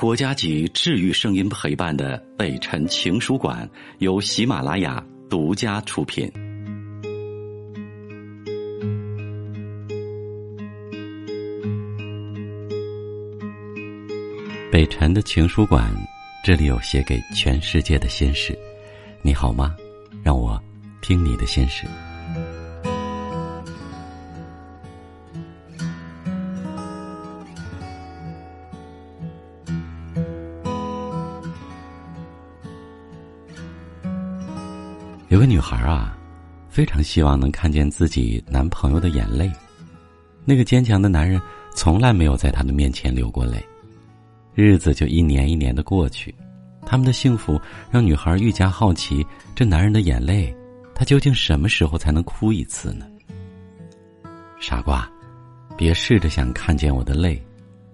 国家级治愈声音陪伴的北辰情书馆由喜马拉雅独家出品。北辰的情书馆，这里有写给全世界的心事。你好吗？让我听你的心事。有个女孩啊，非常希望能看见自己男朋友的眼泪。那个坚强的男人从来没有在她的面前流过泪。日子就一年一年的过去，他们的幸福让女孩愈加好奇：这男人的眼泪，他究竟什么时候才能哭一次呢？傻瓜，别试着想看见我的泪。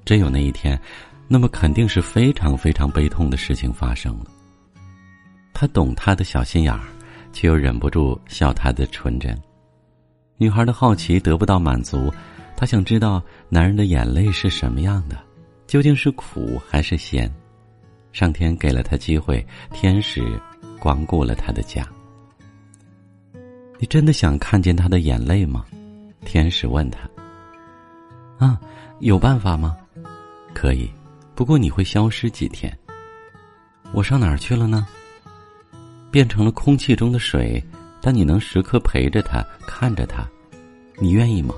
真有那一天，那么肯定是非常非常悲痛的事情发生了。他懂他的小心眼儿。却又忍不住笑他的纯真。女孩的好奇得不到满足，她想知道男人的眼泪是什么样的，究竟是苦还是咸？上天给了她机会，天使光顾了他的家。你真的想看见他的眼泪吗？天使问他。啊，有办法吗？可以，不过你会消失几天。我上哪儿去了呢？变成了空气中的水，但你能时刻陪着他，看着他，你愿意吗？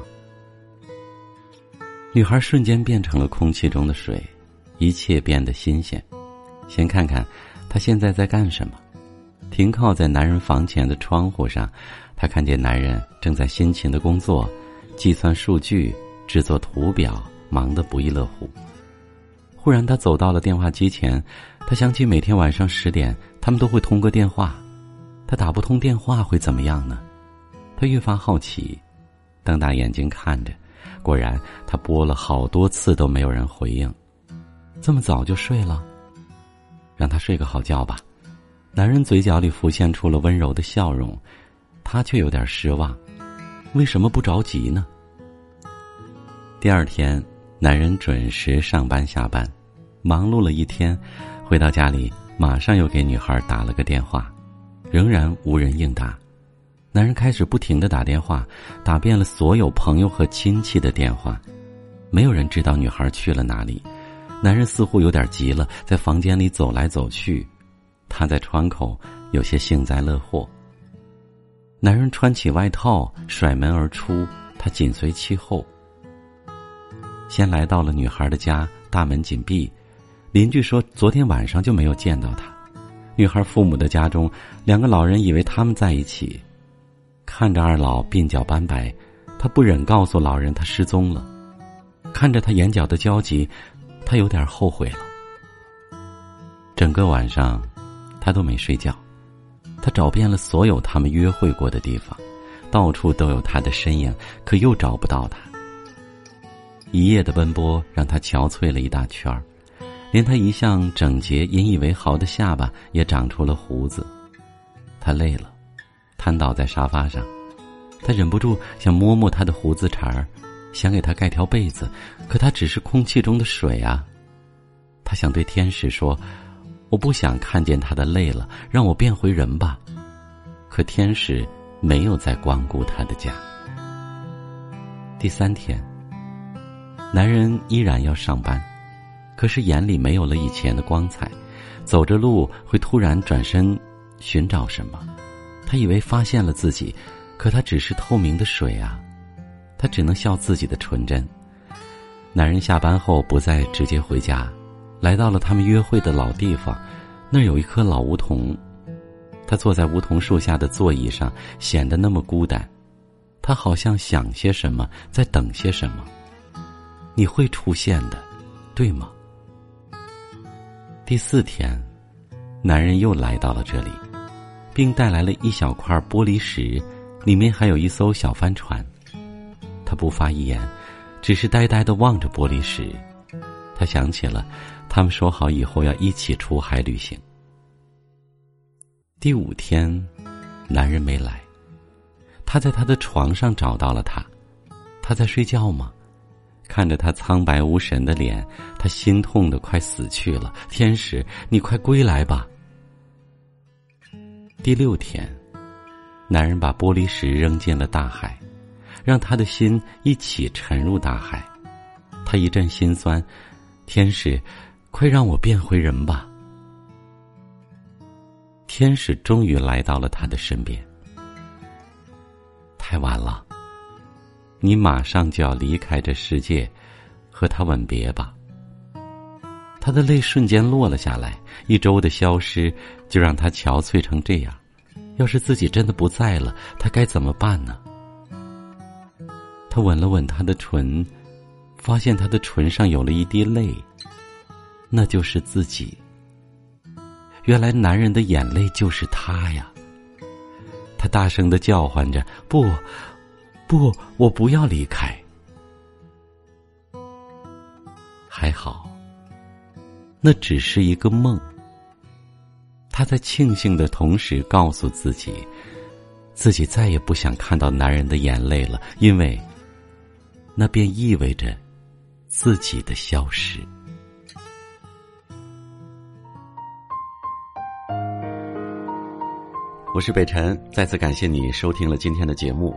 女孩瞬间变成了空气中的水，一切变得新鲜。先看看她现在在干什么。停靠在男人房前的窗户上，她看见男人正在辛勤的工作，计算数据，制作图表，忙得不亦乐乎。忽然，他走到了电话机前，他想起每天晚上十点。他们都会通个电话，他打不通电话会怎么样呢？他越发好奇，瞪大眼睛看着，果然他拨了好多次都没有人回应。这么早就睡了？让他睡个好觉吧。男人嘴角里浮现出了温柔的笑容，他却有点失望。为什么不着急呢？第二天，男人准时上班下班，忙碌了一天，回到家里。马上又给女孩打了个电话，仍然无人应答。男人开始不停的打电话，打遍了所有朋友和亲戚的电话，没有人知道女孩去了哪里。男人似乎有点急了，在房间里走来走去，他在窗口有些幸灾乐祸。男人穿起外套，甩门而出，他紧随其后。先来到了女孩的家，大门紧闭。邻居说，昨天晚上就没有见到他。女孩父母的家中，两个老人以为他们在一起。看着二老鬓角斑白，他不忍告诉老人他失踪了。看着他眼角的焦急，他有点后悔了。整个晚上，他都没睡觉。他找遍了所有他们约会过的地方，到处都有他的身影，可又找不到他。一夜的奔波让他憔悴了一大圈儿。连他一向整洁、引以为豪的下巴也长出了胡子，他累了，瘫倒在沙发上。他忍不住想摸摸他的胡子茬儿，想给他盖条被子，可他只是空气中的水啊。他想对天使说：“我不想看见他的泪了，让我变回人吧。”可天使没有再光顾他的家。第三天，男人依然要上班。可是眼里没有了以前的光彩，走着路会突然转身寻找什么。他以为发现了自己，可他只是透明的水啊！他只能笑自己的纯真。男人下班后不再直接回家，来到了他们约会的老地方，那儿有一棵老梧桐。他坐在梧桐树下的座椅上，显得那么孤单。他好像想些什么，在等些什么。你会出现的，对吗？第四天，男人又来到了这里，并带来了一小块玻璃石，里面还有一艘小帆船。他不发一言，只是呆呆的望着玻璃石。他想起了，他们说好以后要一起出海旅行。第五天，男人没来，他在他的床上找到了他。他在睡觉吗？看着他苍白无神的脸，他心痛的快死去了。天使，你快归来吧！第六天，男人把玻璃石扔进了大海，让他的心一起沉入大海。他一阵心酸，天使，快让我变回人吧！天使终于来到了他的身边。太晚了，你马上就要离开这世界，和他吻别吧。他的泪瞬间落了下来，一周的消失就让他憔悴成这样。要是自己真的不在了，他该怎么办呢？他吻了吻他的唇。发现他的唇上有了一滴泪，那就是自己。原来男人的眼泪就是他呀！他大声的叫唤着：“不，不，我不要离开。”还好，那只是一个梦。他在庆幸的同时，告诉自己，自己再也不想看到男人的眼泪了，因为那便意味着。自己的消失。我是北辰，再次感谢你收听了今天的节目，